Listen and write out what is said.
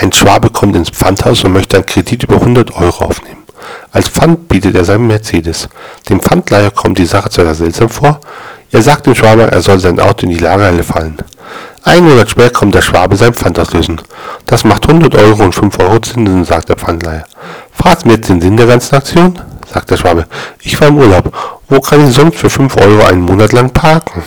Ein Schwabe kommt ins Pfandhaus und möchte einen Kredit über 100 Euro aufnehmen. Als Pfand bietet er seinen Mercedes. Dem Pfandleiher kommt die Sache zwar seltsam vor. Er sagt dem Schwabe, er soll sein Auto in die Lagerhalle fallen. Ein Monat später kommt der Schwabe sein Pfand auslösen. Das macht 100 Euro und 5 Euro Zinsen, sagt der Pfandleiher. Fragt mir jetzt den Sinn der ganzen Aktion? sagt der Schwabe. Ich war im Urlaub. Wo kann ich sonst für 5 Euro einen Monat lang parken?